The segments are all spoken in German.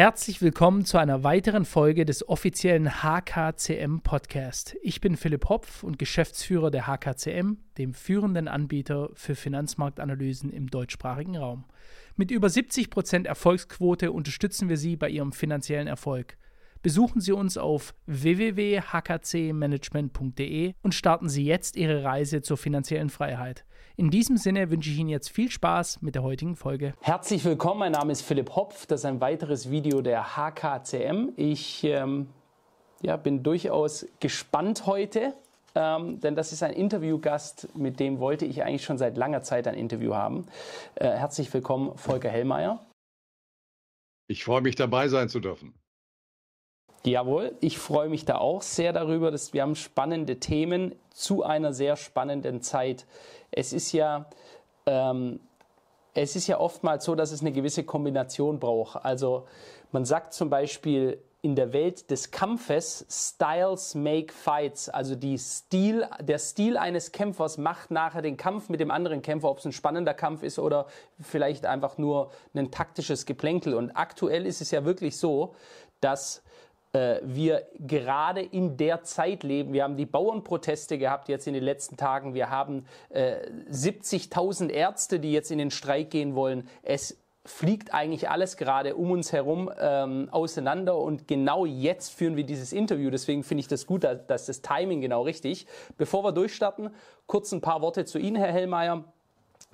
Herzlich willkommen zu einer weiteren Folge des offiziellen HKCM Podcast. Ich bin Philipp Hopf und Geschäftsführer der HKCM, dem führenden Anbieter für Finanzmarktanalysen im deutschsprachigen Raum. Mit über 70% Erfolgsquote unterstützen wir Sie bei Ihrem finanziellen Erfolg. Besuchen Sie uns auf www.hkcmanagement.de und starten Sie jetzt Ihre Reise zur finanziellen Freiheit. In diesem Sinne wünsche ich Ihnen jetzt viel Spaß mit der heutigen Folge. Herzlich willkommen, mein Name ist Philipp Hopf. Das ist ein weiteres Video der HKCM. Ich ähm, ja, bin durchaus gespannt heute, ähm, denn das ist ein Interviewgast, mit dem wollte ich eigentlich schon seit langer Zeit ein Interview haben. Äh, herzlich willkommen, Volker Hellmeier. Ich freue mich, dabei sein zu dürfen. Jawohl, ich freue mich da auch sehr darüber, dass wir haben spannende Themen zu einer sehr spannenden Zeit. Es ist ja, ähm, es ist ja oftmals so, dass es eine gewisse Kombination braucht. Also man sagt zum Beispiel in der Welt des Kampfes, Styles make fights. Also Stil, der Stil eines Kämpfers macht nachher den Kampf mit dem anderen Kämpfer, ob es ein spannender Kampf ist oder vielleicht einfach nur ein taktisches Geplänkel. Und aktuell ist es ja wirklich so, dass wir gerade in der Zeit leben. Wir haben die Bauernproteste gehabt jetzt in den letzten Tagen. Wir haben äh, 70.000 Ärzte, die jetzt in den Streik gehen wollen. Es fliegt eigentlich alles gerade um uns herum ähm, auseinander und genau jetzt führen wir dieses Interview. Deswegen finde ich das gut, dass, dass das Timing genau richtig. Bevor wir durchstarten, kurz ein paar Worte zu Ihnen, Herr Hellmeier.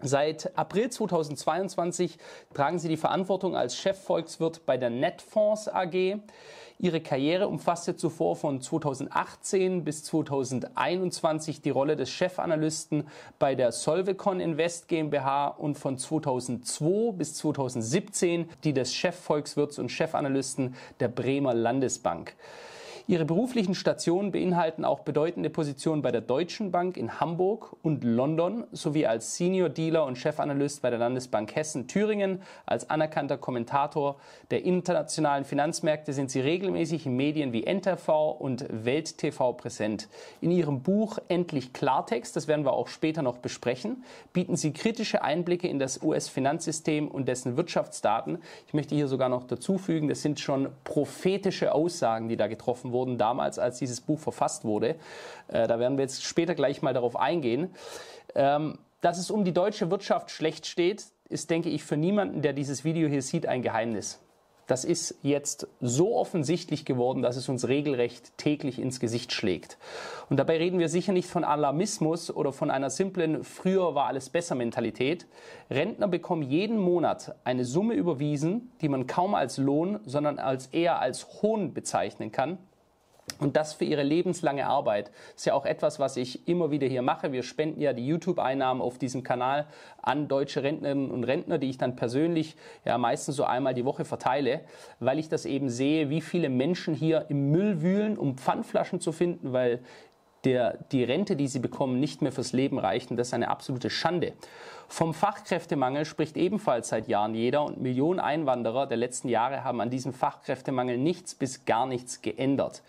Seit April 2022 tragen Sie die Verantwortung als Chefvolkswirt bei der Netfonds AG. Ihre Karriere umfasste zuvor von 2018 bis 2021 die Rolle des Chefanalysten bei der Solvecon Invest GmbH und von 2002 bis 2017 die des Chefvolkswirts und Chefanalysten der Bremer Landesbank. Ihre beruflichen Stationen beinhalten auch bedeutende Positionen bei der Deutschen Bank in Hamburg und London sowie als Senior Dealer und Chefanalyst bei der Landesbank Hessen-Thüringen. Als anerkannter Kommentator der internationalen Finanzmärkte sind Sie regelmäßig in Medien wie NTV und Welt TV präsent. In Ihrem Buch Endlich Klartext, das werden wir auch später noch besprechen, bieten Sie kritische Einblicke in das US-Finanzsystem und dessen Wirtschaftsdaten. Ich möchte hier sogar noch dazu fügen, das sind schon prophetische Aussagen, die da getroffen wurden wurden damals, als dieses Buch verfasst wurde. Äh, da werden wir jetzt später gleich mal darauf eingehen. Ähm, dass es um die deutsche Wirtschaft schlecht steht, ist, denke ich, für niemanden, der dieses Video hier sieht, ein Geheimnis. Das ist jetzt so offensichtlich geworden, dass es uns regelrecht täglich ins Gesicht schlägt. Und dabei reden wir sicher nicht von Alarmismus oder von einer simplen früher war alles besser Mentalität. Rentner bekommen jeden Monat eine Summe überwiesen, die man kaum als Lohn, sondern als eher als Hohn bezeichnen kann. Und das für ihre lebenslange Arbeit. Ist ja auch etwas, was ich immer wieder hier mache. Wir spenden ja die YouTube-Einnahmen auf diesem Kanal an deutsche Rentnerinnen und Rentner, die ich dann persönlich ja meistens so einmal die Woche verteile, weil ich das eben sehe, wie viele Menschen hier im Müll wühlen, um Pfandflaschen zu finden, weil der, die Rente, die sie bekommen, nicht mehr fürs Leben reicht. Und das ist eine absolute Schande. Vom Fachkräftemangel spricht ebenfalls seit Jahren jeder und Millionen Einwanderer der letzten Jahre haben an diesem Fachkräftemangel nichts bis gar nichts geändert.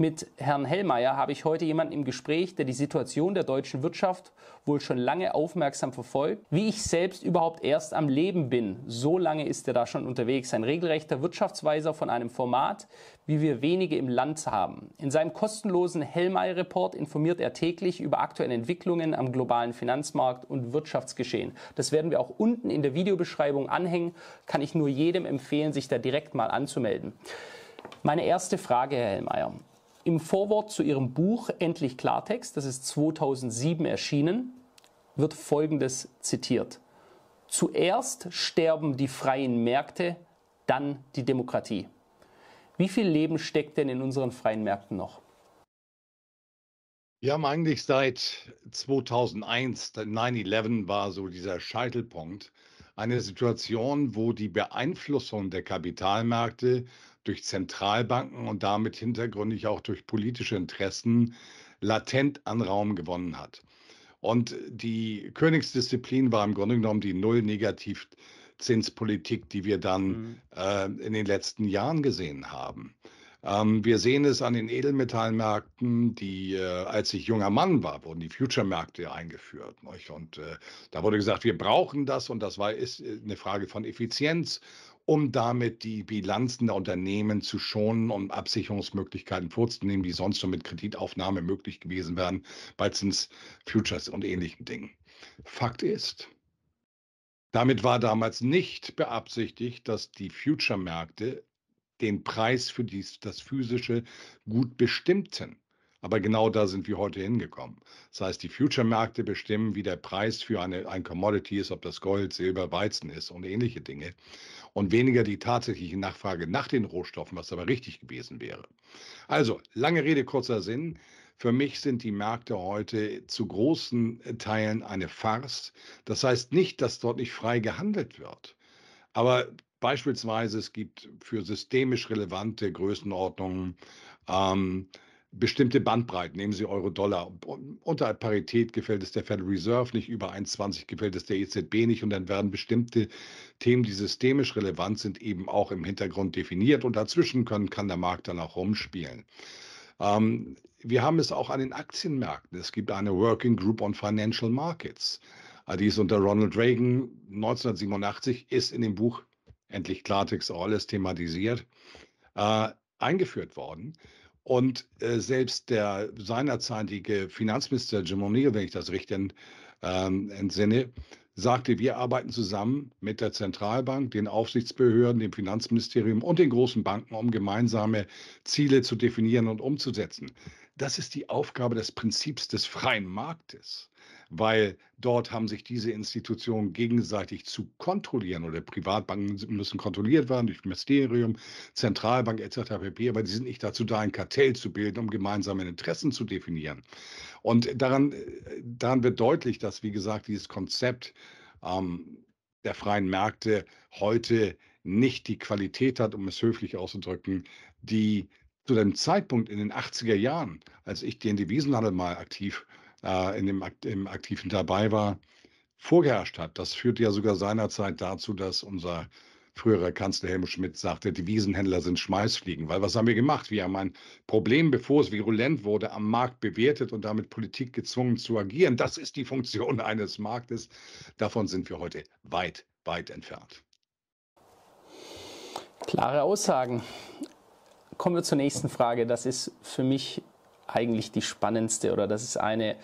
Mit Herrn Hellmeier habe ich heute jemanden im Gespräch, der die Situation der deutschen Wirtschaft wohl schon lange aufmerksam verfolgt. Wie ich selbst überhaupt erst am Leben bin, so lange ist er da schon unterwegs. Ein regelrechter Wirtschaftsweiser von einem Format, wie wir wenige im Land haben. In seinem kostenlosen Hellmeier-Report informiert er täglich über aktuelle Entwicklungen am globalen Finanzmarkt und Wirtschaftsgeschehen. Das werden wir auch unten in der Videobeschreibung anhängen. Kann ich nur jedem empfehlen, sich da direkt mal anzumelden. Meine erste Frage, Herr Hellmeier. Im Vorwort zu Ihrem Buch Endlich Klartext, das ist 2007 erschienen, wird Folgendes zitiert. Zuerst sterben die freien Märkte, dann die Demokratie. Wie viel Leben steckt denn in unseren freien Märkten noch? Wir haben eigentlich seit 2001, 9-11 war so dieser Scheitelpunkt, eine Situation, wo die Beeinflussung der Kapitalmärkte durch Zentralbanken und damit hintergründig auch durch politische Interessen latent an Raum gewonnen hat. Und die Königsdisziplin war im Grunde genommen die Null-Negativzinspolitik, die wir dann mhm. äh, in den letzten Jahren gesehen haben. Ähm, wir sehen es an den Edelmetallmärkten, die, äh, als ich junger Mann war, wurden die Future-Märkte eingeführt. Nicht? Und äh, da wurde gesagt, wir brauchen das und das war, ist äh, eine Frage von Effizienz um damit die Bilanzen der Unternehmen zu schonen und Absicherungsmöglichkeiten vorzunehmen, die sonst nur mit Kreditaufnahme möglich gewesen wären bei Zinsfutures und ähnlichen Dingen. Fakt ist, damit war damals nicht beabsichtigt, dass die Future-Märkte den Preis für dies, das physische Gut bestimmten. Aber genau da sind wir heute hingekommen. Das heißt, die Future-Märkte bestimmen, wie der Preis für eine, ein Commodity ist, ob das Gold, Silber, Weizen ist und ähnliche Dinge. Und weniger die tatsächliche Nachfrage nach den Rohstoffen, was aber richtig gewesen wäre. Also, lange Rede, kurzer Sinn. Für mich sind die Märkte heute zu großen Teilen eine Farce. Das heißt nicht, dass dort nicht frei gehandelt wird. Aber beispielsweise es gibt für systemisch relevante Größenordnungen ähm, bestimmte Bandbreiten. Nehmen Sie Euro-Dollar. Unter Parität gefällt es der Federal Reserve nicht, über 1,20 gefällt es der EZB nicht und dann werden bestimmte Themen, die systemisch relevant sind, eben auch im Hintergrund definiert und dazwischen können, kann der Markt dann auch rumspielen. Ähm, wir haben es auch an den Aktienmärkten. Es gibt eine Working Group on Financial Markets. Die ist unter Ronald Reagan 1987, ist in dem Buch endlich Klartext alles thematisiert, äh, eingeführt worden. Und äh, selbst der seinerzeitige Finanzminister Jim O'Neill, wenn ich das richtig ähm, entsinne, sagte, wir arbeiten zusammen mit der Zentralbank, den Aufsichtsbehörden, dem Finanzministerium und den großen Banken, um gemeinsame Ziele zu definieren und umzusetzen. Das ist die Aufgabe des Prinzips des freien Marktes weil dort haben sich diese Institutionen gegenseitig zu kontrollieren oder Privatbanken müssen kontrolliert werden durch Ministerium, Zentralbank etc. pp. Aber die sind nicht dazu da, ein Kartell zu bilden, um gemeinsame Interessen zu definieren. Und daran, daran wird deutlich, dass, wie gesagt, dieses Konzept ähm, der freien Märkte heute nicht die Qualität hat, um es höflich auszudrücken, die zu dem Zeitpunkt in den 80er Jahren, als ich den Devisenhandel mal aktiv äh, in dem im Aktiven dabei war, vorgeherrscht hat. Das führte ja sogar seinerzeit dazu, dass unser früherer Kanzler Helmut Schmidt sagte, Devisenhändler sind Schmeißfliegen. Weil was haben wir gemacht? Wir haben ein Problem, bevor es virulent wurde, am Markt bewertet und damit Politik gezwungen zu agieren. Das ist die Funktion eines Marktes. Davon sind wir heute weit, weit entfernt. Klare Aussagen. Kommen wir zur nächsten Frage. Das ist für mich eigentlich die spannendste oder das ist eine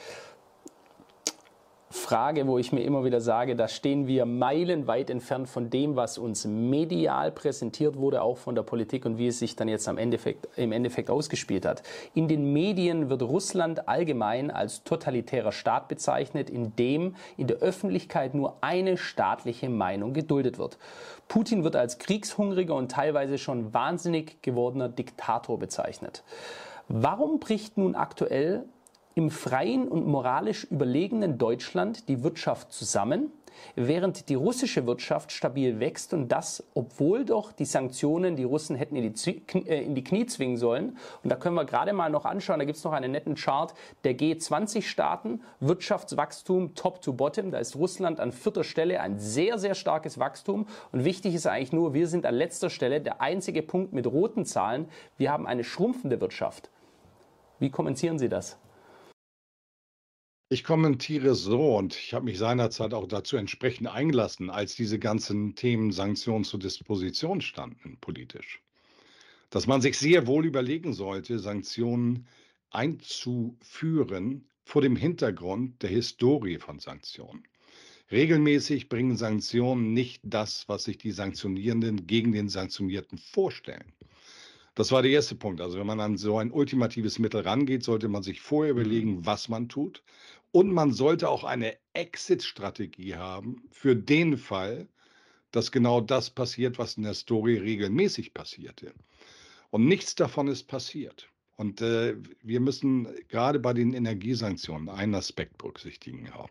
Frage, wo ich mir immer wieder sage, da stehen wir meilenweit entfernt von dem, was uns medial präsentiert wurde, auch von der Politik und wie es sich dann jetzt am Endeffekt, im Endeffekt ausgespielt hat. In den Medien wird Russland allgemein als totalitärer Staat bezeichnet, in dem in der Öffentlichkeit nur eine staatliche Meinung geduldet wird. Putin wird als kriegshungriger und teilweise schon wahnsinnig gewordener Diktator bezeichnet. Warum bricht nun aktuell im freien und moralisch überlegenen Deutschland die Wirtschaft zusammen, während die russische Wirtschaft stabil wächst und das, obwohl doch die Sanktionen die Russen hätten in die, äh, in die Knie zwingen sollen. Und da können wir gerade mal noch anschauen, da gibt es noch einen netten Chart der G20-Staaten, Wirtschaftswachstum top to bottom, da ist Russland an vierter Stelle, ein sehr, sehr starkes Wachstum. Und wichtig ist eigentlich nur, wir sind an letzter Stelle, der einzige Punkt mit roten Zahlen, wir haben eine schrumpfende Wirtschaft. Wie kommentieren Sie das? Ich kommentiere so und ich habe mich seinerzeit auch dazu entsprechend eingelassen, als diese ganzen Themen Sanktionen zur Disposition standen politisch, dass man sich sehr wohl überlegen sollte, Sanktionen einzuführen vor dem Hintergrund der Historie von Sanktionen. Regelmäßig bringen Sanktionen nicht das, was sich die Sanktionierenden gegen den Sanktionierten vorstellen. Das war der erste Punkt. Also wenn man an so ein ultimatives Mittel rangeht, sollte man sich vorher mhm. überlegen, was man tut. Und man sollte auch eine Exit-Strategie haben für den Fall, dass genau das passiert, was in der Story regelmäßig passierte. Und nichts davon ist passiert. Und äh, wir müssen gerade bei den Energiesanktionen einen Aspekt berücksichtigen. Auf.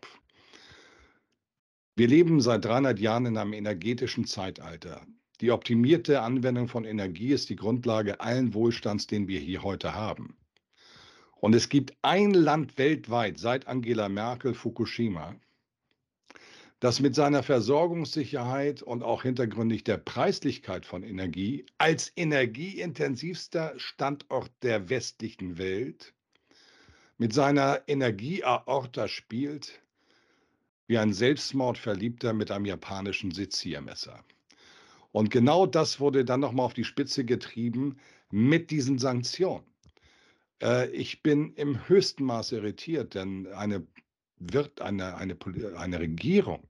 Wir leben seit 300 Jahren in einem energetischen Zeitalter. Die optimierte Anwendung von Energie ist die Grundlage allen Wohlstands, den wir hier heute haben. Und es gibt ein Land weltweit seit Angela Merkel Fukushima, das mit seiner Versorgungssicherheit und auch hintergründig der Preislichkeit von Energie als energieintensivster Standort der westlichen Welt mit seiner Energieaorta spielt wie ein Selbstmordverliebter mit einem japanischen Seziermesser. Und genau das wurde dann nochmal auf die Spitze getrieben mit diesen Sanktionen. Äh, ich bin im höchsten Maße irritiert, denn eine, wird eine, eine, eine Regierung,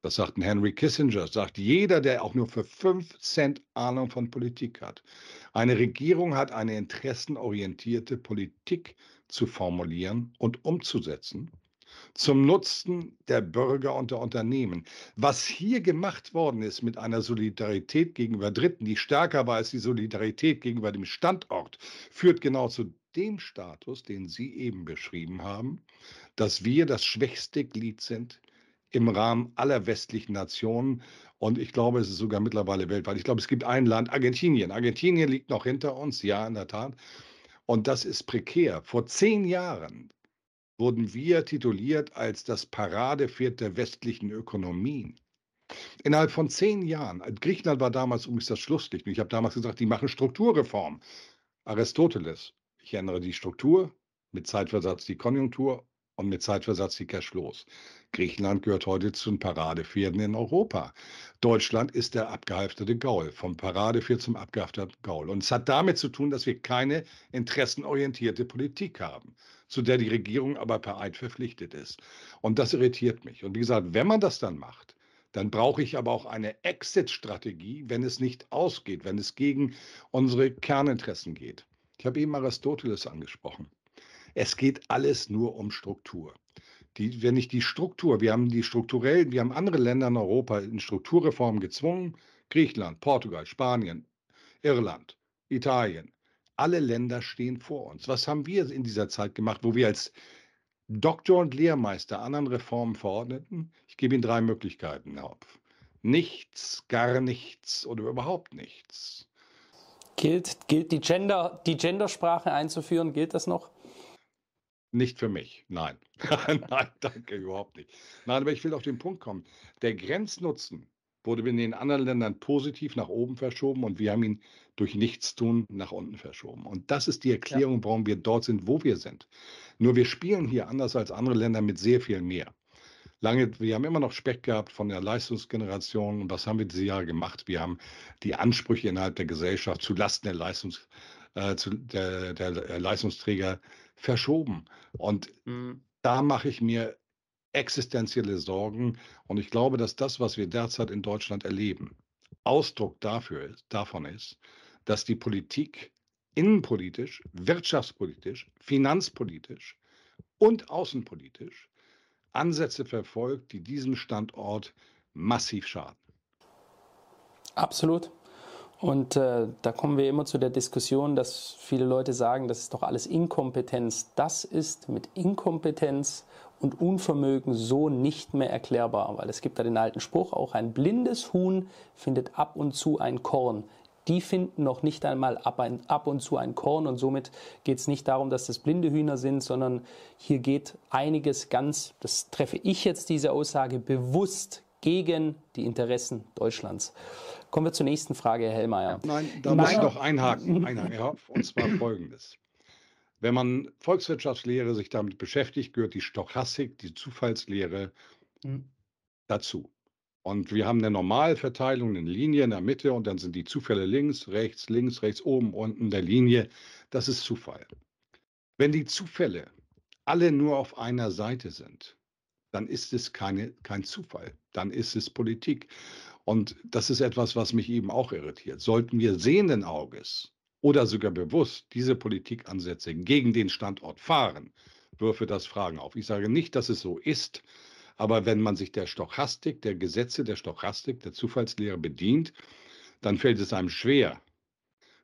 das sagt ein Henry Kissinger, sagt jeder, der auch nur für fünf Cent Ahnung von Politik hat. Eine Regierung hat eine interessenorientierte Politik zu formulieren und umzusetzen zum Nutzen der Bürger und der Unternehmen. Was hier gemacht worden ist mit einer Solidarität gegenüber Dritten, die stärker war als die Solidarität gegenüber dem Standort, führt genau zu dem Status, den Sie eben beschrieben haben, dass wir das schwächste Glied sind im Rahmen aller westlichen Nationen. Und ich glaube, es ist sogar mittlerweile weltweit. Ich glaube, es gibt ein Land, Argentinien. Argentinien liegt noch hinter uns, ja, in der Tat. Und das ist prekär. Vor zehn Jahren wurden wir tituliert als das Paradepferd der westlichen Ökonomien. Innerhalb von zehn Jahren, Griechenland war damals übrigens das Schlusslicht. Ich habe damals gesagt, die machen Strukturreform. Aristoteles, ich ändere die Struktur, mit Zeitversatz die Konjunktur und mit Zeitversatz die Cashflows. Griechenland gehört heute zu den Paradepferden in Europa. Deutschland ist der abgehalfterte Gaul, vom Paradepferd zum abgehalfterten Gaul. Und es hat damit zu tun, dass wir keine interessenorientierte Politik haben zu der die Regierung aber per Eid verpflichtet ist. Und das irritiert mich. Und wie gesagt, wenn man das dann macht, dann brauche ich aber auch eine Exit-Strategie, wenn es nicht ausgeht, wenn es gegen unsere Kerninteressen geht. Ich habe eben Aristoteles angesprochen. Es geht alles nur um Struktur. Die, wenn ich die Struktur, wir haben die strukturell, wir haben andere Länder in Europa in Strukturreformen gezwungen, Griechenland, Portugal, Spanien, Irland, Italien, alle Länder stehen vor uns. Was haben wir in dieser Zeit gemacht, wo wir als Doktor und Lehrmeister anderen Reformen verordneten? Ich gebe Ihnen drei Möglichkeiten auf. Nichts, gar nichts oder überhaupt nichts. Gilt, gilt die, Gender, die Gendersprache einzuführen, gilt das noch? Nicht für mich, nein. nein, danke, überhaupt nicht. Nein, aber ich will auf den Punkt kommen. Der Grenznutzen wurde in den anderen Ländern positiv nach oben verschoben und wir haben ihn durch Nichtstun nach unten verschoben. Und das ist die Erklärung, ja. warum wir dort sind, wo wir sind. Nur wir spielen hier anders als andere Länder mit sehr viel mehr. Lange, wir haben immer noch Speck gehabt von der Leistungsgeneration. Und was haben wir diese Jahre gemacht? Wir haben die Ansprüche innerhalb der Gesellschaft zulasten der, Leistungs, äh, zu, der, der Leistungsträger verschoben. Und mhm. da mache ich mir existenzielle Sorgen. Und ich glaube, dass das, was wir derzeit in Deutschland erleben, Ausdruck dafür ist, davon ist, dass die Politik innenpolitisch, wirtschaftspolitisch, finanzpolitisch und außenpolitisch Ansätze verfolgt, die diesem Standort massiv schaden. Absolut. Und äh, da kommen wir immer zu der Diskussion, dass viele Leute sagen, das ist doch alles Inkompetenz. Das ist mit Inkompetenz und Unvermögen so nicht mehr erklärbar, weil es gibt da den alten Spruch, auch ein blindes Huhn findet ab und zu ein Korn. Die finden noch nicht einmal ab, ein, ab und zu ein Korn und somit geht es nicht darum, dass das blinde Hühner sind, sondern hier geht einiges ganz, das treffe ich jetzt diese Aussage bewusst gegen die Interessen Deutschlands. Kommen wir zur nächsten Frage, Herr Hellmeier. Nein, da muss ich noch einhaken, einhaken und zwar folgendes. Wenn man Volkswirtschaftslehre sich damit beschäftigt, gehört die Stochastik, die Zufallslehre mhm. dazu. Und wir haben eine Normalverteilung, eine Linie in der Mitte und dann sind die Zufälle links, rechts, links, rechts, oben, unten der Linie. Das ist Zufall. Wenn die Zufälle alle nur auf einer Seite sind, dann ist es keine, kein Zufall, dann ist es Politik. Und das ist etwas, was mich eben auch irritiert. Sollten wir sehenden Auges oder sogar bewusst diese Politikansätze gegen den Standort fahren, würfe das Fragen auf. Ich sage nicht, dass es so ist, aber wenn man sich der Stochastik, der Gesetze der Stochastik, der Zufallslehre bedient, dann fällt es einem schwer,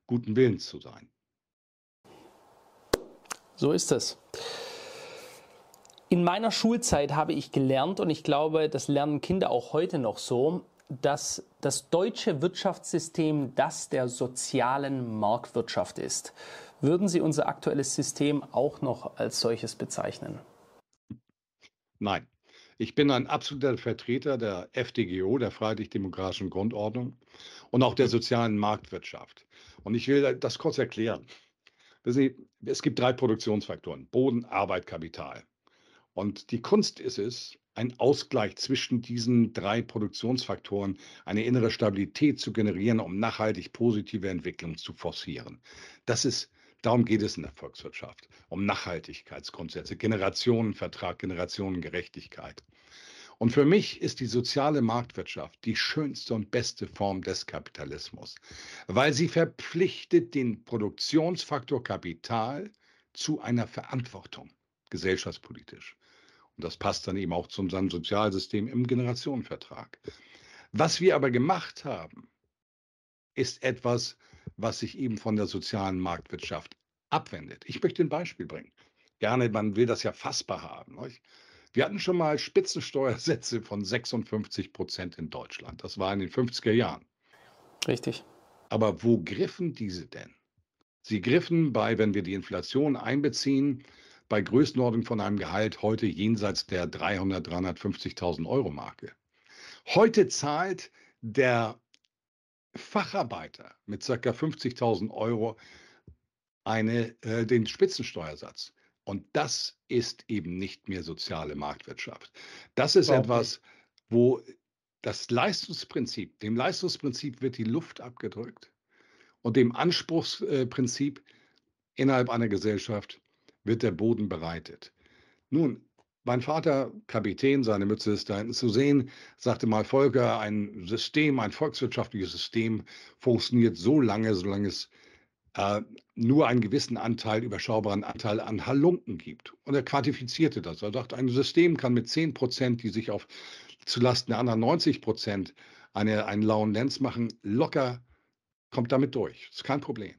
guten Willens zu sein. So ist es. In meiner Schulzeit habe ich gelernt, und ich glaube, das lernen Kinder auch heute noch so, dass das deutsche Wirtschaftssystem das der sozialen Marktwirtschaft ist. Würden Sie unser aktuelles System auch noch als solches bezeichnen? Nein. Ich bin ein absoluter Vertreter der FDGO, der Freiheitlich-Demokratischen Grundordnung und auch der sozialen Marktwirtschaft. Und ich will das kurz erklären. Es gibt drei Produktionsfaktoren: Boden, Arbeit, Kapital. Und die Kunst ist es, ein Ausgleich zwischen diesen drei Produktionsfaktoren, eine innere Stabilität zu generieren, um nachhaltig positive Entwicklung zu forcieren. Das ist, darum geht es in der Volkswirtschaft, um Nachhaltigkeitsgrundsätze, Generationenvertrag, Generationengerechtigkeit. Und für mich ist die soziale Marktwirtschaft die schönste und beste Form des Kapitalismus, weil sie verpflichtet den Produktionsfaktor Kapital zu einer Verantwortung, gesellschaftspolitisch. Und das passt dann eben auch zu unserem Sozialsystem im Generationenvertrag. Was wir aber gemacht haben, ist etwas, was sich eben von der sozialen Marktwirtschaft abwendet. Ich möchte ein Beispiel bringen. Gerne, man will das ja fassbar haben. Nicht? Wir hatten schon mal Spitzensteuersätze von 56 Prozent in Deutschland. Das war in den 50er Jahren. Richtig. Aber wo griffen diese denn? Sie griffen bei, wenn wir die Inflation einbeziehen, bei Größenordnung von einem Gehalt heute jenseits der 300, 350.000 Euro Marke. Heute zahlt der Facharbeiter mit ca. 50.000 Euro eine, äh, den Spitzensteuersatz. Und das ist eben nicht mehr soziale Marktwirtschaft. Das ist okay. etwas, wo das Leistungsprinzip, dem Leistungsprinzip wird die Luft abgedrückt und dem Anspruchsprinzip innerhalb einer Gesellschaft wird der Boden bereitet. Nun, mein Vater, Kapitän, seine Mütze ist da hinten zu sehen, sagte mal, Volker, ein System, ein volkswirtschaftliches System funktioniert so lange, solange es äh, nur einen gewissen Anteil, überschaubaren Anteil an Halunken gibt. Und er quantifizierte das. Er sagt, ein System kann mit 10 Prozent, die sich auf zulasten der anderen 90 Prozent eine, einen lauen Lenz machen, locker kommt damit durch. Das ist kein Problem.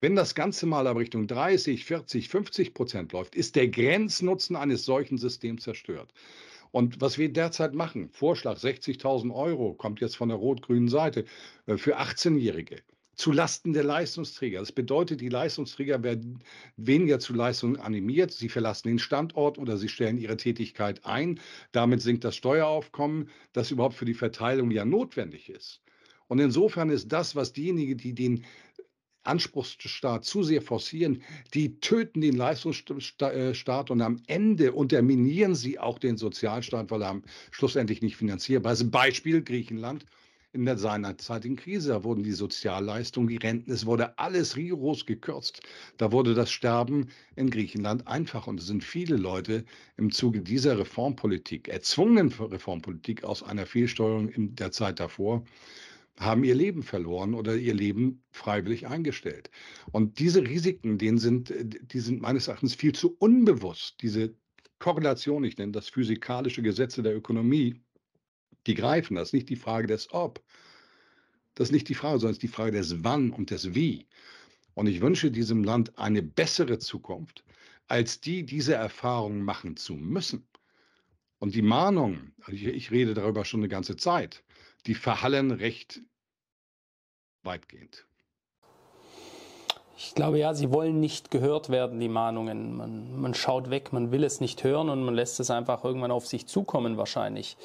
Wenn das Ganze mal aber Richtung 30, 40, 50 Prozent läuft, ist der Grenznutzen eines solchen Systems zerstört. Und was wir derzeit machen, Vorschlag 60.000 Euro, kommt jetzt von der rot-grünen Seite äh, für 18-Jährige zu Lasten der Leistungsträger. Das bedeutet, die Leistungsträger werden weniger zu Leistungen animiert. Sie verlassen den Standort oder sie stellen ihre Tätigkeit ein. Damit sinkt das Steueraufkommen, das überhaupt für die Verteilung ja notwendig ist. Und insofern ist das, was diejenigen, die den Anspruchsstaat zu sehr forcieren, die töten den Leistungsstaat und am Ende unterminieren sie auch den Sozialstaat, weil er schlussendlich nicht finanzierbar ist. Beispiel Griechenland in der seinerzeitigen Krise. Da wurden die Sozialleistungen, die Renten, es wurde alles rigoros gekürzt. Da wurde das Sterben in Griechenland einfach. Und es sind viele Leute im Zuge dieser Reformpolitik, erzwungenen Reformpolitik aus einer Fehlsteuerung in der Zeit davor, haben ihr Leben verloren oder ihr Leben freiwillig eingestellt. Und diese Risiken, denen sind, die sind meines Erachtens viel zu unbewusst. Diese Korrelation, ich nenne das physikalische Gesetze der Ökonomie, die greifen. Das ist nicht die Frage des Ob. Das ist nicht die Frage, sondern es ist die Frage des Wann und des Wie. Und ich wünsche diesem Land eine bessere Zukunft, als die, diese Erfahrungen machen zu müssen. Und die Mahnungen, ich, ich rede darüber schon eine ganze Zeit, die verhallen recht weitgehend. Ich glaube ja, sie wollen nicht gehört werden, die Mahnungen. Man, man schaut weg, man will es nicht hören und man lässt es einfach irgendwann auf sich zukommen wahrscheinlich.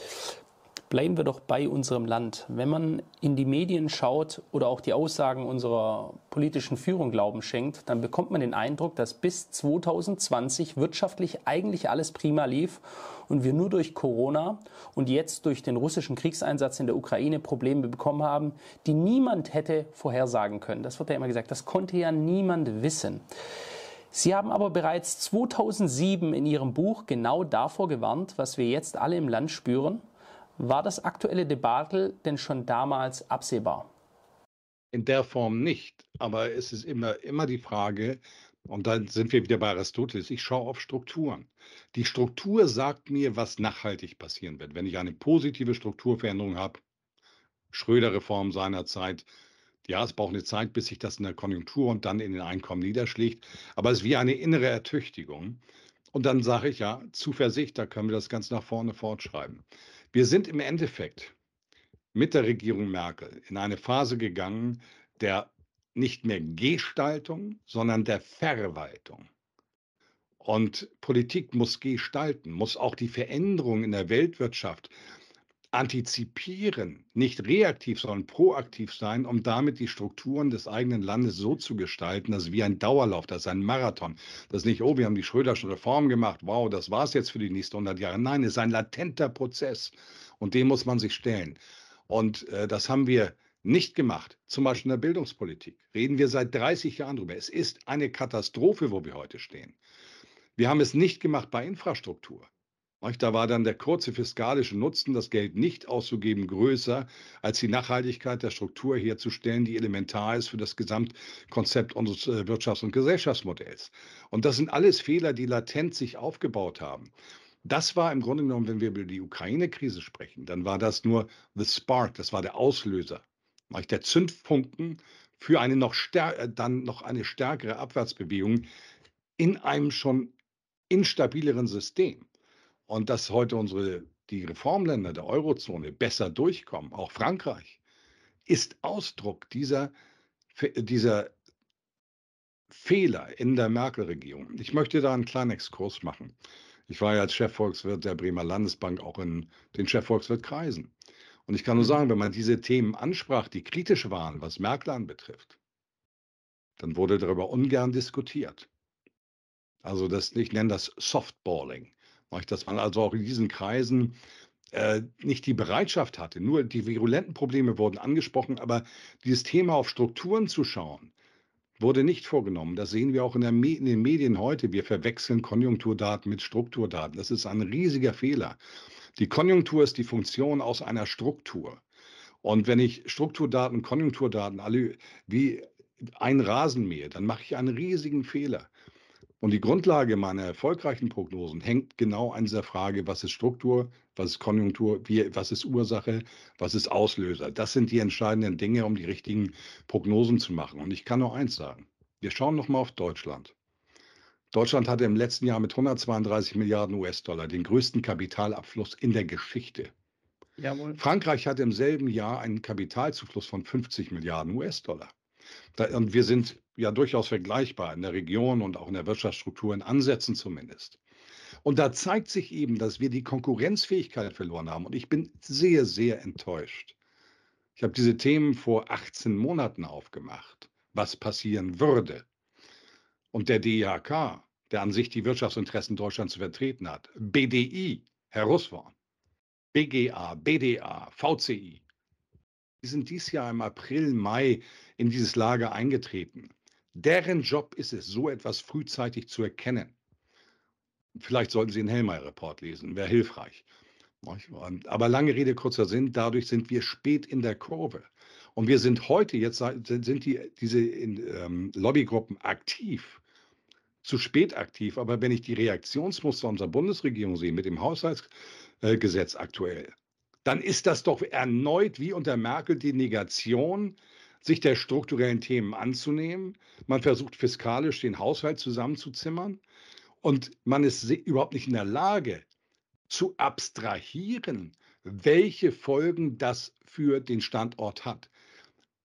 Bleiben wir doch bei unserem Land. Wenn man in die Medien schaut oder auch die Aussagen unserer politischen Führung Glauben schenkt, dann bekommt man den Eindruck, dass bis 2020 wirtschaftlich eigentlich alles prima lief und wir nur durch Corona und jetzt durch den russischen Kriegseinsatz in der Ukraine Probleme bekommen haben, die niemand hätte vorhersagen können. Das wird ja immer gesagt, das konnte ja niemand wissen. Sie haben aber bereits 2007 in Ihrem Buch genau davor gewarnt, was wir jetzt alle im Land spüren, war das aktuelle Debakel denn schon damals absehbar? In der Form nicht, aber es ist immer, immer die Frage, und dann sind wir wieder bei Aristoteles, ich schaue auf Strukturen. Die Struktur sagt mir, was nachhaltig passieren wird. Wenn ich eine positive Strukturveränderung habe, Schröder-Reform seinerzeit, ja, es braucht eine Zeit, bis sich das in der Konjunktur und dann in den Einkommen niederschlägt, aber es ist wie eine innere Ertüchtigung. Und dann sage ich ja, Zuversicht, da können wir das ganz nach vorne fortschreiben. Wir sind im Endeffekt mit der Regierung Merkel in eine Phase gegangen der nicht mehr Gestaltung, sondern der Verwaltung. Und Politik muss gestalten, muss auch die Veränderungen in der Weltwirtschaft antizipieren, nicht reaktiv, sondern proaktiv sein, um damit die Strukturen des eigenen Landes so zu gestalten, dass wie ein Dauerlauf, das ist ein Marathon. Das ist nicht, oh, wir haben die Schröderschen Reform gemacht, wow, das war es jetzt für die nächsten 100 Jahre. Nein, es ist ein latenter Prozess und dem muss man sich stellen. Und äh, das haben wir nicht gemacht, zum Beispiel in der Bildungspolitik. Reden wir seit 30 Jahren drüber. Es ist eine Katastrophe, wo wir heute stehen. Wir haben es nicht gemacht bei Infrastruktur. Da war dann der kurze fiskalische Nutzen, das Geld nicht auszugeben, größer als die Nachhaltigkeit der Struktur herzustellen, die elementar ist für das Gesamtkonzept unseres äh, Wirtschafts- und Gesellschaftsmodells. Und das sind alles Fehler, die latent sich aufgebaut haben. Das war im Grunde genommen, wenn wir über die Ukraine-Krise sprechen, dann war das nur the spark, das war der Auslöser, der Zündfunken für eine noch äh, dann noch eine stärkere Abwärtsbewegung in einem schon instabileren System. Und dass heute unsere, die Reformländer der Eurozone besser durchkommen, auch Frankreich, ist Ausdruck dieser, dieser Fehler in der Merkel-Regierung. Ich möchte da einen kleinen Exkurs machen. Ich war ja als Chefvolkswirt der Bremer Landesbank auch in den Chefvolkswirtkreisen. Und ich kann nur mhm. sagen, wenn man diese Themen ansprach, die kritisch waren, was Merkel anbetrifft, dann wurde darüber ungern diskutiert. Also das, ich nenne das Softballing dass man also auch in diesen Kreisen äh, nicht die Bereitschaft hatte. Nur die virulenten Probleme wurden angesprochen, aber dieses Thema auf Strukturen zu schauen, wurde nicht vorgenommen. Das sehen wir auch in, in, den Medien heute. Wir verwechseln Konjunkturdaten mit Strukturdaten. Das ist ein riesiger Fehler. Die Konjunktur ist die Funktion aus einer Struktur. Und wenn ich Strukturdaten, Konjunkturdaten alle wie ein Rasen mähe, dann mache ich einen riesigen Fehler. Und die Grundlage meiner erfolgreichen Prognosen hängt genau an dieser Frage, was ist Struktur, was ist Konjunktur, wie, was ist Ursache, was ist Auslöser. Das sind die entscheidenden Dinge, um die richtigen Prognosen zu machen. Und ich kann nur eins sagen. Wir schauen nochmal auf Deutschland. Deutschland hatte im letzten Jahr mit 132 Milliarden US-Dollar den größten Kapitalabfluss in der Geschichte. Jawohl. Frankreich hatte im selben Jahr einen Kapitalzufluss von 50 Milliarden US-Dollar. Und wir sind ja durchaus vergleichbar in der Region und auch in der Wirtschaftsstruktur, in Ansätzen zumindest. Und da zeigt sich eben, dass wir die Konkurrenzfähigkeit verloren haben. Und ich bin sehr, sehr enttäuscht. Ich habe diese Themen vor 18 Monaten aufgemacht, was passieren würde. Und der DIHK, der an sich die Wirtschaftsinteressen Deutschlands zu vertreten hat, BDI, Herr Russwurm, BGA, BDA, VCI, die sind dieses Jahr im April, Mai in dieses Lager eingetreten. Deren Job ist es, so etwas frühzeitig zu erkennen. Vielleicht sollten Sie den Hellmeier-Report lesen, wäre hilfreich. Aber lange Rede, kurzer Sinn, dadurch sind wir spät in der Kurve. Und wir sind heute, jetzt sind die, diese ähm, Lobbygruppen aktiv, zu spät aktiv. Aber wenn ich die Reaktionsmuster unserer Bundesregierung sehe mit dem Haushaltsgesetz aktuell, dann ist das doch erneut wie unter Merkel die Negation sich der strukturellen Themen anzunehmen. Man versucht fiskalisch den Haushalt zusammenzuzimmern und man ist überhaupt nicht in der Lage zu abstrahieren, welche Folgen das für den Standort hat.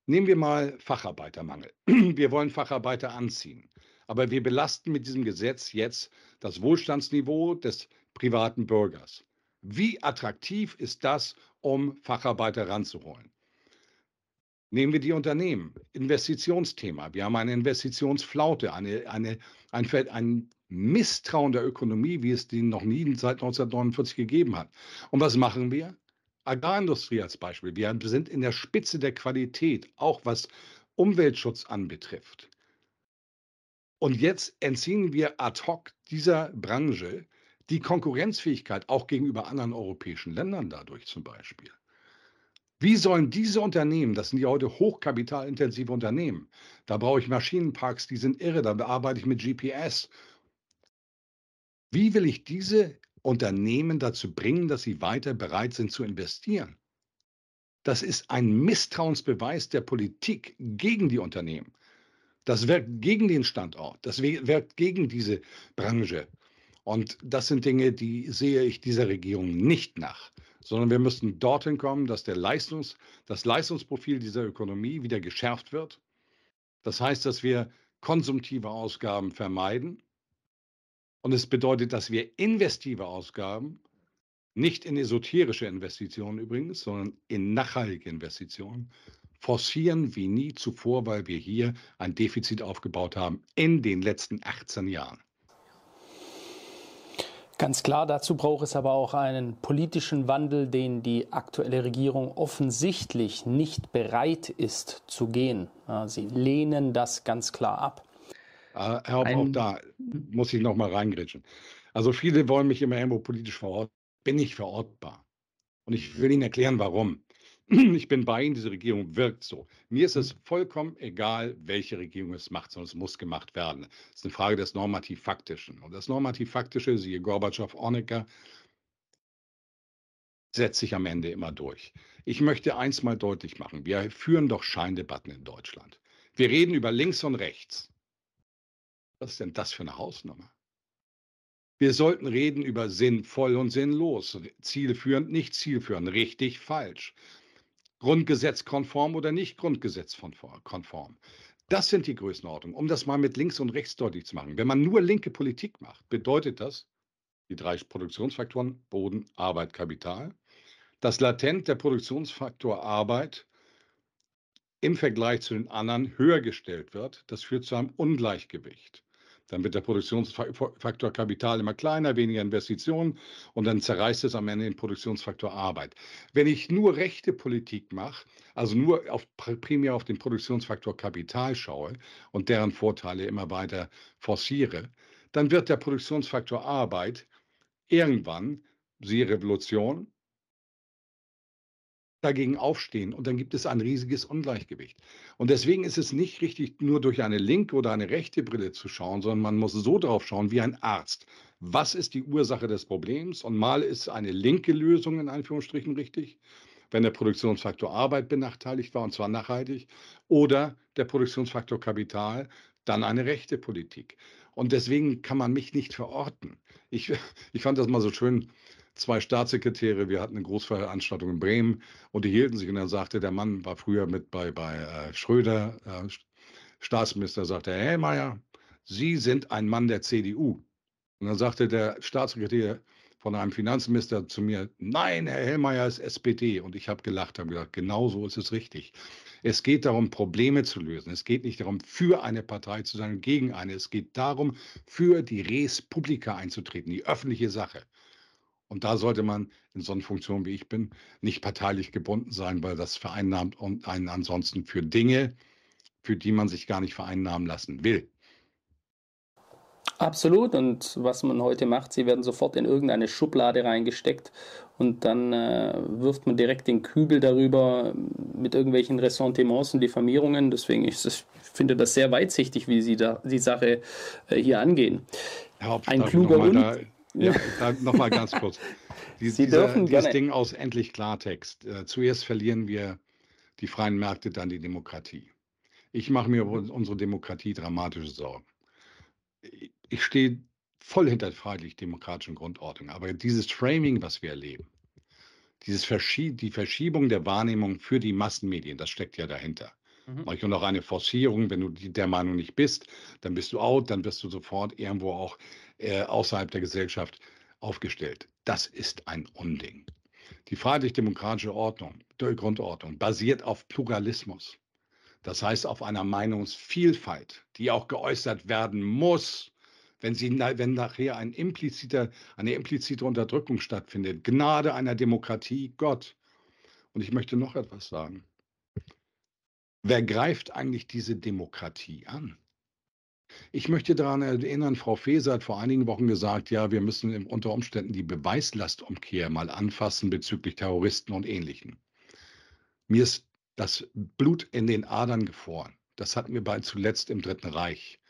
Nehmen wir mal Facharbeitermangel. Wir wollen Facharbeiter anziehen, aber wir belasten mit diesem Gesetz jetzt das Wohlstandsniveau des privaten Bürgers. Wie attraktiv ist das, um Facharbeiter ranzuholen? Nehmen wir die Unternehmen. Investitionsthema. Wir haben eine Investitionsflaute, eine, eine, ein, ein Misstrauen der Ökonomie, wie es den noch nie seit 1949 gegeben hat. Und was machen wir? Agrarindustrie als Beispiel. Wir sind in der Spitze der Qualität, auch was Umweltschutz anbetrifft. Und jetzt entziehen wir ad hoc dieser Branche die Konkurrenzfähigkeit auch gegenüber anderen europäischen Ländern dadurch zum Beispiel. Wie sollen diese Unternehmen, das sind ja heute hochkapitalintensive Unternehmen, da brauche ich Maschinenparks, die sind irre, da arbeite ich mit GPS. Wie will ich diese Unternehmen dazu bringen, dass sie weiter bereit sind zu investieren? Das ist ein Misstrauensbeweis der Politik gegen die Unternehmen. Das wirkt gegen den Standort, das wirkt gegen diese Branche. Und das sind Dinge, die sehe ich dieser Regierung nicht nach sondern wir müssen dorthin kommen, dass der Leistungs, das Leistungsprofil dieser Ökonomie wieder geschärft wird. Das heißt, dass wir konsumtive Ausgaben vermeiden. Und es bedeutet, dass wir investive Ausgaben nicht in esoterische Investitionen übrigens, sondern in nachhaltige Investitionen, forcieren wie nie zuvor, weil wir hier ein Defizit aufgebaut haben in den letzten 18 Jahren. Ganz klar, dazu braucht es aber auch einen politischen Wandel, den die aktuelle Regierung offensichtlich nicht bereit ist zu gehen. Sie lehnen das ganz klar ab. Äh, Herr, auch da muss ich noch mal reingrätschen. Also viele wollen mich immer irgendwo politisch verorten. Bin ich verortbar? Und ich will Ihnen erklären, warum. Ich bin bei Ihnen, diese Regierung wirkt so. Mir ist es mhm. vollkommen egal, welche Regierung es macht, sondern es muss gemacht werden. Es ist eine Frage des Normativ-Faktischen. Und das Normativ-Faktische, siehe Gorbatschow, Ornecker, setzt sich am Ende immer durch. Ich möchte eins mal deutlich machen. Wir führen doch Scheindebatten in Deutschland. Wir reden über links und rechts. Was ist denn das für eine Hausnummer? Wir sollten reden über sinnvoll und sinnlos, zielführend, nicht zielführend, richtig, falsch. Grundgesetzkonform oder nicht Grundgesetzkonform. Das sind die Größenordnungen. Um das mal mit links und rechts deutlich zu machen. Wenn man nur linke Politik macht, bedeutet das die drei Produktionsfaktoren Boden, Arbeit, Kapital, dass latent der Produktionsfaktor Arbeit im Vergleich zu den anderen höher gestellt wird. Das führt zu einem Ungleichgewicht. Dann wird der Produktionsfaktor Kapital immer kleiner, weniger Investitionen und dann zerreißt es am Ende den Produktionsfaktor Arbeit. Wenn ich nur rechte Politik mache, also nur auf, primär auf den Produktionsfaktor Kapital schaue und deren Vorteile immer weiter forciere, dann wird der Produktionsfaktor Arbeit irgendwann, siehe Revolution, dagegen aufstehen und dann gibt es ein riesiges Ungleichgewicht. Und deswegen ist es nicht richtig, nur durch eine linke oder eine rechte Brille zu schauen, sondern man muss so drauf schauen wie ein Arzt. Was ist die Ursache des Problems? Und mal ist eine linke Lösung in Anführungsstrichen richtig, wenn der Produktionsfaktor Arbeit benachteiligt war und zwar nachhaltig, oder der Produktionsfaktor Kapital, dann eine rechte Politik. Und deswegen kann man mich nicht verorten. Ich, ich fand das mal so schön zwei Staatssekretäre, wir hatten eine Großveranstaltung in Bremen und die hielten sich und dann sagte, der Mann war früher mit bei, bei äh, Schröder, äh, Staatsminister, sagte, Herr Hellmeier, Sie sind ein Mann der CDU. Und dann sagte der Staatssekretär von einem Finanzminister zu mir, nein, Herr Hellmeier ist SPD. Und ich habe gelacht, habe gesagt, genau so ist es richtig. Es geht darum, Probleme zu lösen. Es geht nicht darum, für eine Partei zu sein, gegen eine. Es geht darum, für die Res Publica einzutreten, die öffentliche Sache. Und da sollte man in so einer Funktion wie ich bin nicht parteilich gebunden sein, weil das vereinnahmt und einen ansonsten für Dinge, für die man sich gar nicht vereinnahmen lassen will. Absolut. Und was man heute macht, sie werden sofort in irgendeine Schublade reingesteckt und dann äh, wirft man direkt den Kübel darüber mit irgendwelchen Ressentiments und Diffamierungen. Deswegen es, ich finde das sehr weitsichtig, wie Sie da die Sache äh, hier angehen. Herr Ein kluger Hund. Ja, nochmal ganz kurz. Die, Sie dieser, dürfen dieses gerne. Ding aus endlich Klartext. Äh, zuerst verlieren wir die freien Märkte, dann die Demokratie. Ich mache mir über unsere Demokratie dramatische Sorgen. Ich stehe voll hinter freiheitlich-demokratischen Grundordnung, aber dieses Framing, was wir erleben, dieses Verschie die Verschiebung der Wahrnehmung für die Massenmedien, das steckt ja dahinter. Mhm. Und auch eine Forcierung, wenn du der Meinung nicht bist, dann bist du out, dann wirst du sofort irgendwo auch äh, außerhalb der Gesellschaft aufgestellt. Das ist ein Unding. Die freiheitlich-demokratische Ordnung, die Grundordnung, basiert auf Pluralismus. Das heißt auf einer Meinungsvielfalt, die auch geäußert werden muss, wenn, sie, wenn nachher ein impliziter, eine implizite Unterdrückung stattfindet. Gnade einer Demokratie, Gott. Und ich möchte noch etwas sagen. Wer greift eigentlich diese Demokratie an? Ich möchte daran erinnern, Frau Faeser hat vor einigen Wochen gesagt, ja, wir müssen unter Umständen die Beweislastumkehr mal anfassen bezüglich Terroristen und Ähnlichem. Mir ist das Blut in den Adern gefroren. Das hatten wir bald zuletzt im Dritten Reich.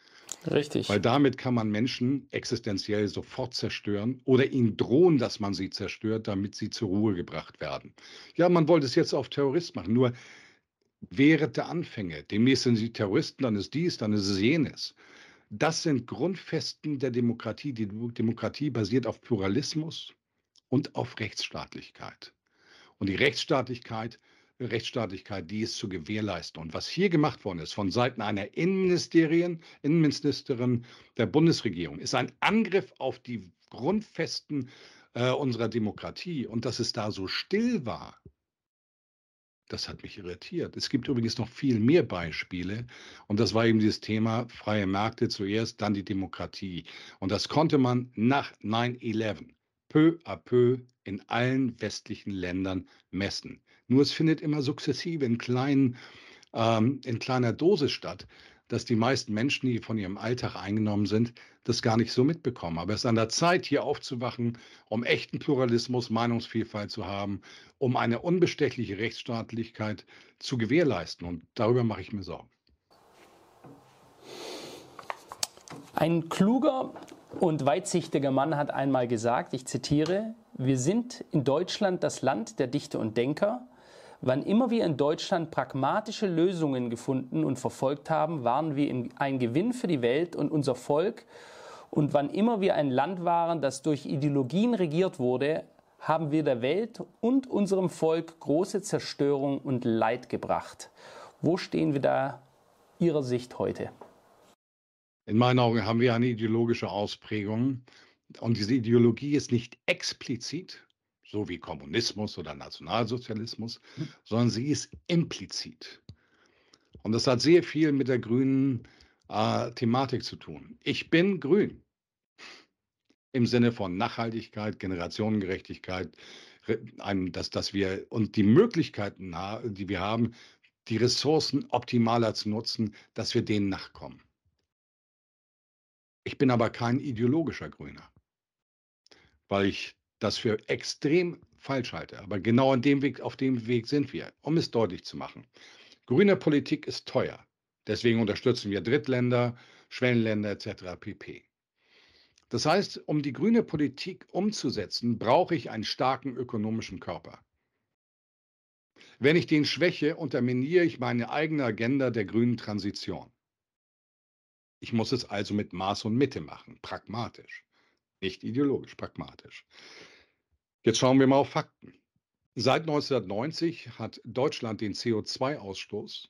Richtig. Weil damit kann man Menschen existenziell sofort zerstören oder ihnen drohen, dass man sie zerstört, damit sie zur Ruhe gebracht werden. Ja, man wollte es jetzt auf Terrorist machen. Nur während der Anfänge. Demnächst sind sie Terroristen, dann ist dies, dann ist es jenes. Das sind Grundfesten der Demokratie. Die Demokratie basiert auf Pluralismus und auf Rechtsstaatlichkeit. Und die Rechtsstaatlichkeit, Rechtsstaatlichkeit, die ist zu gewährleisten. Und was hier gemacht worden ist von Seiten einer Innenministerin, Innenministerin der Bundesregierung, ist ein Angriff auf die Grundfesten äh, unserer Demokratie und dass es da so still war, das hat mich irritiert. Es gibt übrigens noch viel mehr Beispiele. Und das war eben dieses Thema freie Märkte zuerst, dann die Demokratie. Und das konnte man nach 9-11 peu à peu in allen westlichen Ländern messen. Nur es findet immer sukzessive in, kleinen, ähm, in kleiner Dosis statt dass die meisten Menschen, die von ihrem Alltag eingenommen sind, das gar nicht so mitbekommen. Aber es ist an der Zeit, hier aufzuwachen, um echten Pluralismus, Meinungsvielfalt zu haben, um eine unbestechliche Rechtsstaatlichkeit zu gewährleisten. Und darüber mache ich mir Sorgen. Ein kluger und weitsichtiger Mann hat einmal gesagt, ich zitiere, wir sind in Deutschland das Land der Dichter und Denker, Wann immer wir in Deutschland pragmatische Lösungen gefunden und verfolgt haben, waren wir ein Gewinn für die Welt und unser Volk. Und wann immer wir ein Land waren, das durch Ideologien regiert wurde, haben wir der Welt und unserem Volk große Zerstörung und Leid gebracht. Wo stehen wir da Ihrer Sicht heute? In meinen Augen haben wir eine ideologische Ausprägung. Und diese Ideologie ist nicht explizit, so wie Kommunismus oder Nationalsozialismus, hm. sondern sie ist implizit. Und das hat sehr viel mit der grünen äh, Thematik zu tun. Ich bin grün im Sinne von Nachhaltigkeit, Generationengerechtigkeit, dass, dass wir und die Möglichkeiten, die wir haben, die Ressourcen optimaler zu nutzen, dass wir denen nachkommen. Ich bin aber kein ideologischer Grüner, weil ich das für extrem falsch halte. Aber genau an dem Weg, auf dem Weg sind wir, um es deutlich zu machen. Grüne Politik ist teuer. Deswegen unterstützen wir Drittländer, Schwellenländer etc. pp. Das heißt, um die grüne Politik umzusetzen, brauche ich einen starken ökonomischen Körper. Wenn ich den schwäche, unterminiere ich meine eigene Agenda der grünen Transition. Ich muss es also mit Maß und Mitte machen, pragmatisch, nicht ideologisch, pragmatisch. Jetzt schauen wir mal auf Fakten. Seit 1990 hat Deutschland den CO2-Ausstoß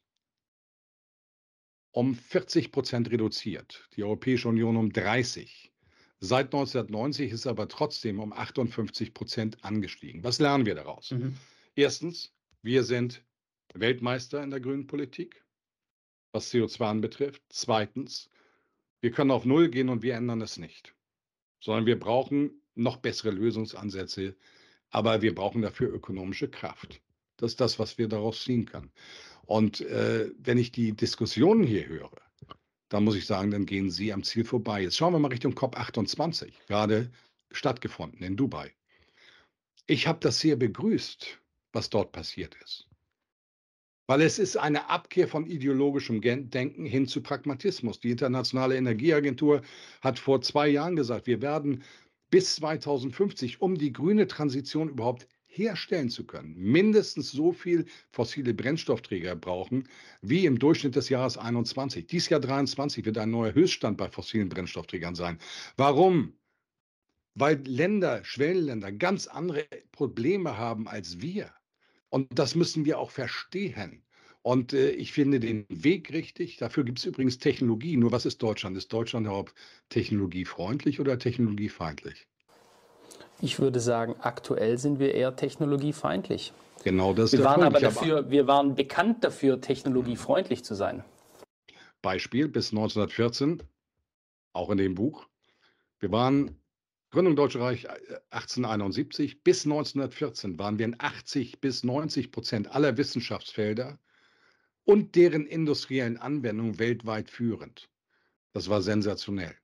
um 40 Prozent reduziert, die Europäische Union um 30. Seit 1990 ist aber trotzdem um 58 Prozent angestiegen. Was lernen wir daraus? Mhm. Erstens, wir sind Weltmeister in der grünen Politik, was CO2 anbetrifft. Zweitens, wir können auf Null gehen und wir ändern es nicht, sondern wir brauchen noch bessere Lösungsansätze, aber wir brauchen dafür ökonomische Kraft. Das ist das, was wir daraus ziehen können. Und äh, wenn ich die Diskussionen hier höre, dann muss ich sagen, dann gehen sie am Ziel vorbei. Jetzt schauen wir mal Richtung COP28, gerade stattgefunden in Dubai. Ich habe das sehr begrüßt, was dort passiert ist. Weil es ist eine Abkehr von ideologischem Denken hin zu Pragmatismus. Die Internationale Energieagentur hat vor zwei Jahren gesagt, wir werden bis 2050, um die grüne Transition überhaupt herstellen zu können, mindestens so viel fossile Brennstoffträger brauchen wie im Durchschnitt des Jahres 21. Dies Jahr 23 wird ein neuer Höchststand bei fossilen Brennstoffträgern sein. Warum? Weil Länder, Schwellenländer ganz andere Probleme haben als wir. Und das müssen wir auch verstehen. Und äh, ich finde den Weg richtig. Dafür gibt es übrigens Technologie. Nur was ist Deutschland? Ist Deutschland überhaupt technologiefreundlich oder technologiefeindlich? Ich würde sagen, aktuell sind wir eher technologiefeindlich. Genau das. Wir waren aber dafür, wir waren bekannt dafür, technologiefreundlich zu sein. Beispiel bis 1914, auch in dem Buch. Wir waren Gründung Deutsche Reich 1871 äh, bis 1914 waren wir in 80 bis 90 Prozent aller Wissenschaftsfelder und deren industriellen Anwendungen weltweit führend. Das war sensationell.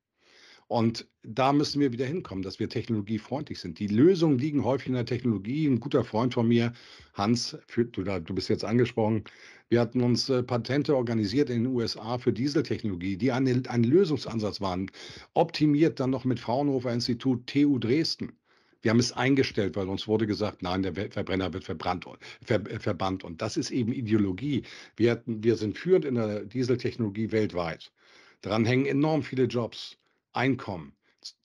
Und da müssen wir wieder hinkommen, dass wir technologiefreundlich sind. Die Lösungen liegen häufig in der Technologie. Ein guter Freund von mir, Hans, für, du, du bist jetzt angesprochen, wir hatten uns äh, Patente organisiert in den USA für Dieseltechnologie, die eine, ein Lösungsansatz waren, optimiert dann noch mit Fraunhofer Institut TU Dresden. Wir haben es eingestellt, weil uns wurde gesagt, nein, der Verbrenner wird verbrannt, ver, äh, verbannt. Und das ist eben Ideologie. Wir, hatten, wir sind führend in der Dieseltechnologie weltweit. Daran hängen enorm viele Jobs, Einkommen.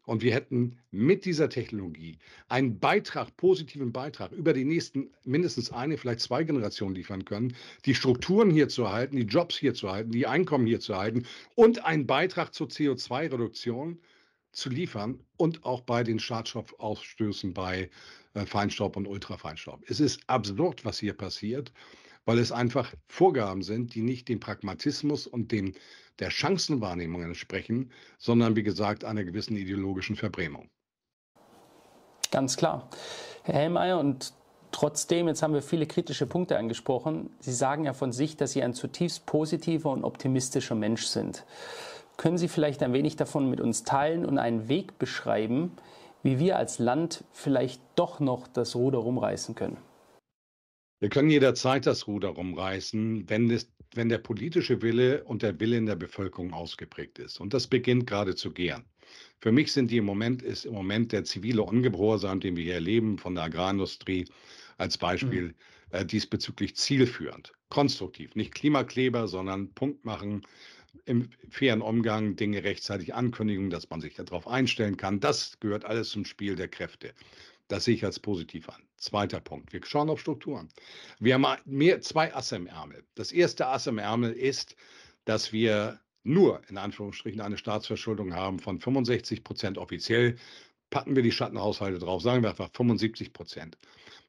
Und wir hätten mit dieser Technologie einen Beitrag, positiven Beitrag über die nächsten mindestens eine, vielleicht zwei Generationen liefern können, die Strukturen hier zu erhalten, die Jobs hier zu erhalten, die Einkommen hier zu erhalten und einen Beitrag zur CO2-Reduktion zu liefern und auch bei den Schadstoffausstößen bei äh, Feinstaub und Ultrafeinstaub. Es ist absurd, was hier passiert, weil es einfach Vorgaben sind, die nicht dem Pragmatismus und dem der Chancenwahrnehmung entsprechen, sondern wie gesagt einer gewissen ideologischen Verbrämung. Ganz klar. Herr Hellmeier, und trotzdem, jetzt haben wir viele kritische Punkte angesprochen. Sie sagen ja von sich, dass Sie ein zutiefst positiver und optimistischer Mensch sind. Können Sie vielleicht ein wenig davon mit uns teilen und einen Weg beschreiben, wie wir als Land vielleicht doch noch das Ruder rumreißen können? Wir können jederzeit das Ruder rumreißen, wenn, es, wenn der politische Wille und der Wille in der Bevölkerung ausgeprägt ist. Und das beginnt gerade zu gären. Für mich sind die im Moment, ist im Moment der zivile Ungehorsam, den wir hier erleben von der Agrarindustrie als Beispiel, mhm. äh, diesbezüglich zielführend, konstruktiv. Nicht Klimakleber, sondern Punkt machen, im fairen Umgang Dinge rechtzeitig ankündigen, dass man sich darauf einstellen kann. Das gehört alles zum Spiel der Kräfte. Das sehe ich als positiv an. Zweiter Punkt. Wir schauen auf Strukturen. Wir haben mehr, zwei Asse im Ärmel. Das erste Ass im Ärmel ist, dass wir nur in Anführungsstrichen eine Staatsverschuldung haben von 65 Prozent offiziell. Packen wir die Schattenhaushalte drauf, sagen wir einfach 75 Prozent.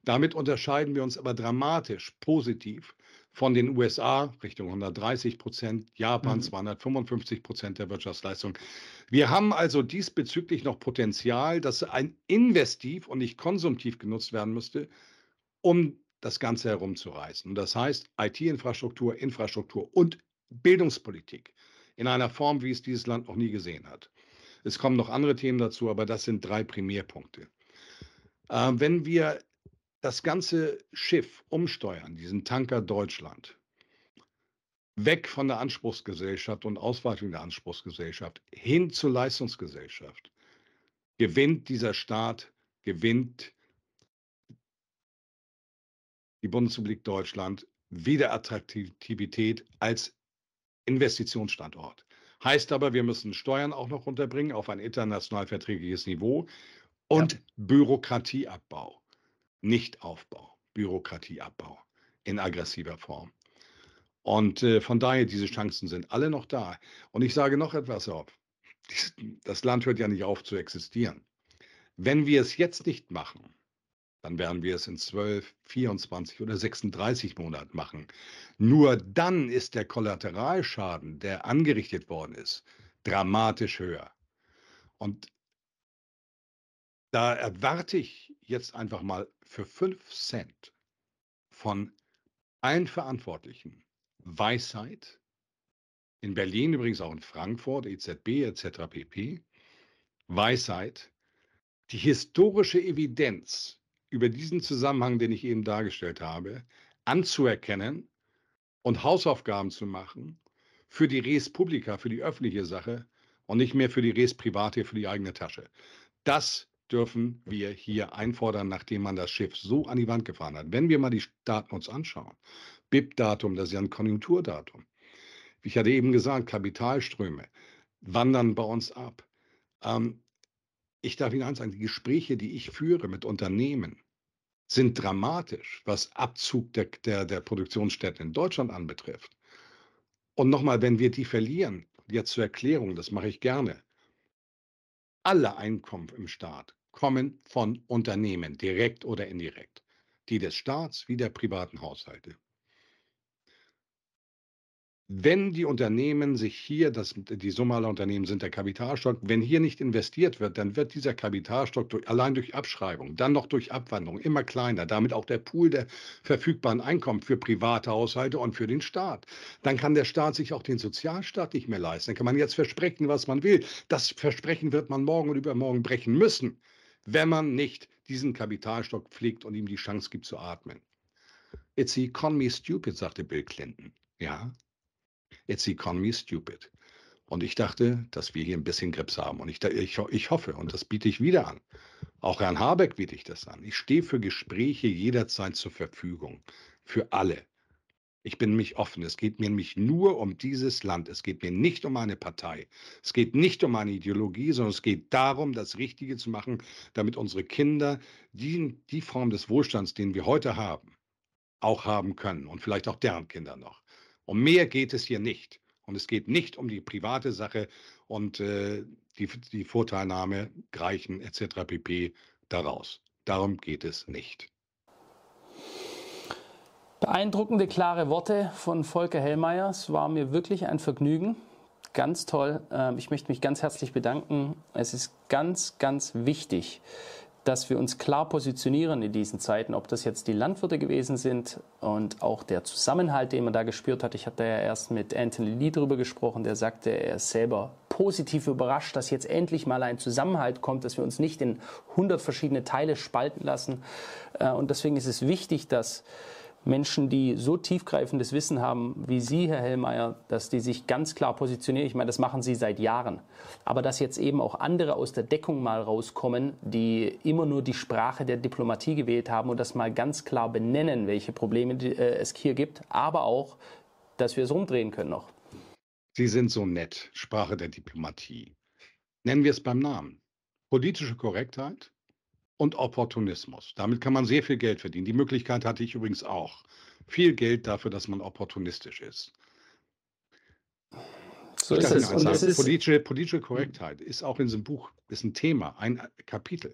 Damit unterscheiden wir uns aber dramatisch positiv von den USA Richtung 130 Prozent, Japan mhm. 255 Prozent der Wirtschaftsleistung. Wir haben also diesbezüglich noch Potenzial, dass ein investiv und nicht konsumtiv genutzt werden müsste, um das Ganze herumzureißen. Und das heißt IT-Infrastruktur, Infrastruktur und Bildungspolitik in einer Form, wie es dieses Land noch nie gesehen hat. Es kommen noch andere Themen dazu, aber das sind drei Primärpunkte. Äh, wenn wir das ganze Schiff umsteuern, diesen Tanker Deutschland, weg von der Anspruchsgesellschaft und Ausweitung der Anspruchsgesellschaft hin zur Leistungsgesellschaft, gewinnt dieser Staat, gewinnt die Bundesrepublik Deutschland wieder Attraktivität als Investitionsstandort. Heißt aber, wir müssen Steuern auch noch runterbringen auf ein international verträgliches Niveau und ja. Bürokratieabbau. Nichtaufbau, Bürokratieabbau in aggressiver Form. Und äh, von daher, diese Chancen sind alle noch da. Und ich sage noch etwas auf. Das Land hört ja nicht auf zu existieren. Wenn wir es jetzt nicht machen, dann werden wir es in 12, 24 oder 36 Monaten machen. Nur dann ist der Kollateralschaden, der angerichtet worden ist, dramatisch höher. Und da erwarte ich jetzt einfach mal für 5 Cent von allen Verantwortlichen Weisheit, in Berlin übrigens auch in Frankfurt, EZB etc. pp. Weisheit, die historische Evidenz über diesen Zusammenhang, den ich eben dargestellt habe, anzuerkennen und Hausaufgaben zu machen für die Res Publica, für die öffentliche Sache und nicht mehr für die Res Private, für die eigene Tasche. Das dürfen wir hier einfordern, nachdem man das Schiff so an die Wand gefahren hat. Wenn wir mal die Daten uns anschauen, BIP-Datum, das ist ja ein Konjunkturdatum. Ich hatte eben gesagt, Kapitalströme wandern bei uns ab. Ähm, ich darf Ihnen eins sagen, die Gespräche, die ich führe mit Unternehmen, sind dramatisch, was Abzug der, der, der Produktionsstätten in Deutschland anbetrifft. Und nochmal, wenn wir die verlieren, jetzt zur Erklärung, das mache ich gerne, alle Einkommen im Staat kommen von Unternehmen, direkt oder indirekt, die des Staats wie der privaten Haushalte. Wenn die Unternehmen sich hier, das, die Summe aller Unternehmen sind der Kapitalstock, wenn hier nicht investiert wird, dann wird dieser Kapitalstock durch, allein durch Abschreibung, dann noch durch Abwanderung immer kleiner, damit auch der Pool der verfügbaren Einkommen für private Haushalte und für den Staat. Dann kann der Staat sich auch den Sozialstaat nicht mehr leisten. Dann kann man jetzt versprechen, was man will. Das Versprechen wird man morgen und übermorgen brechen müssen, wenn man nicht diesen Kapitalstock pflegt und ihm die Chance gibt zu atmen. It's the economy stupid, sagte Bill Clinton. Ja, It's the economy stupid. Und ich dachte, dass wir hier ein bisschen Grips haben. Und ich, ich, ich hoffe, und das biete ich wieder an. Auch Herrn Habeck biete ich das an. Ich stehe für Gespräche jederzeit zur Verfügung. Für alle. Ich bin mich offen. Es geht mir nämlich nur um dieses Land. Es geht mir nicht um eine Partei. Es geht nicht um eine Ideologie, sondern es geht darum, das Richtige zu machen, damit unsere Kinder die, die Form des Wohlstands, den wir heute haben, auch haben können. Und vielleicht auch deren Kinder noch. Um mehr geht es hier nicht. Und es geht nicht um die private Sache. Und äh, die, die Vorteilnahme, Greichen etc. pp. daraus. Darum geht es nicht. Beeindruckende, klare Worte von Volker Hellmeier. Es war mir wirklich ein Vergnügen. Ganz toll. Ähm, ich möchte mich ganz herzlich bedanken. Es ist ganz, ganz wichtig, dass wir uns klar positionieren in diesen Zeiten, ob das jetzt die Landwirte gewesen sind und auch der Zusammenhalt, den man da gespürt hat. Ich hatte ja erst mit Anthony Lee darüber gesprochen, der sagte, er ist selber positiv überrascht, dass jetzt endlich mal ein Zusammenhalt kommt, dass wir uns nicht in 100 verschiedene Teile spalten lassen. Äh, und deswegen ist es wichtig, dass Menschen, die so tiefgreifendes Wissen haben wie Sie, Herr Hellmeier, dass die sich ganz klar positionieren. Ich meine, das machen Sie seit Jahren. Aber dass jetzt eben auch andere aus der Deckung mal rauskommen, die immer nur die Sprache der Diplomatie gewählt haben und das mal ganz klar benennen, welche Probleme äh, es hier gibt, aber auch, dass wir es rumdrehen können noch. Sie sind so nett, Sprache der Diplomatie. Nennen wir es beim Namen. Politische Korrektheit, und Opportunismus. Damit kann man sehr viel Geld verdienen. Die Möglichkeit hatte ich übrigens auch. Viel Geld dafür, dass man opportunistisch ist. So ist es. Sagen, ist politische, politische Korrektheit ist auch in diesem Buch ist ein Thema, ein Kapitel.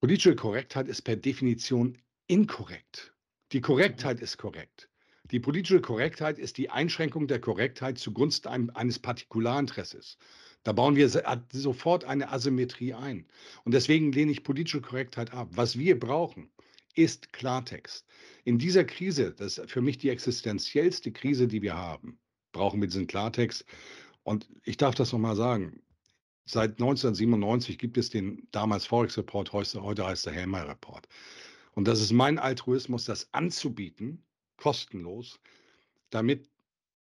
Politische Korrektheit ist per Definition inkorrekt. Die Korrektheit ist korrekt. Die politische Korrektheit ist die Einschränkung der Korrektheit zugunsten eines Partikularinteresses. Da bauen wir sofort eine Asymmetrie ein. Und deswegen lehne ich politische Korrektheit ab. Was wir brauchen, ist Klartext. In dieser Krise, das ist für mich die existenziellste Krise, die wir haben, brauchen wir diesen Klartext. Und ich darf das nochmal sagen. Seit 1997 gibt es den damals Forex Report, heute heißt der Helmer Report. Und das ist mein Altruismus, das anzubieten, kostenlos, damit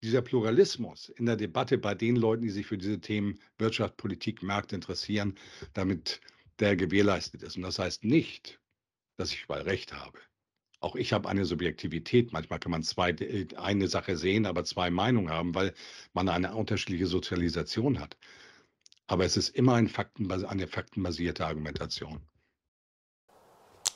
dieser Pluralismus in der Debatte bei den Leuten, die sich für diese Themen Wirtschaft, Politik, Märkte interessieren, damit der gewährleistet ist. Und das heißt nicht, dass ich überall recht habe. Auch ich habe eine Subjektivität. Manchmal kann man zwei, äh, eine Sache sehen, aber zwei Meinungen haben, weil man eine unterschiedliche Sozialisation hat. Aber es ist immer ein Faktenbas eine faktenbasierte Argumentation.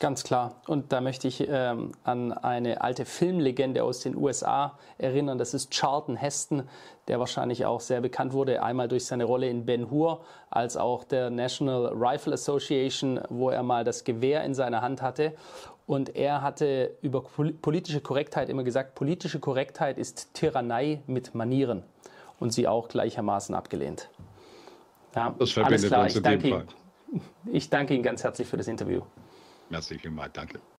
Ganz klar. Und da möchte ich ähm, an eine alte Filmlegende aus den USA erinnern. Das ist Charlton Heston, der wahrscheinlich auch sehr bekannt wurde, einmal durch seine Rolle in Ben Hur, als auch der National Rifle Association, wo er mal das Gewehr in seiner Hand hatte. Und er hatte über politische Korrektheit immer gesagt, politische Korrektheit ist Tyrannei mit Manieren. Und sie auch gleichermaßen abgelehnt. Ja, das verbindet alles klar. uns ich danke, ich danke Ihnen ganz herzlich für das Interview. Merci vielmals, danke.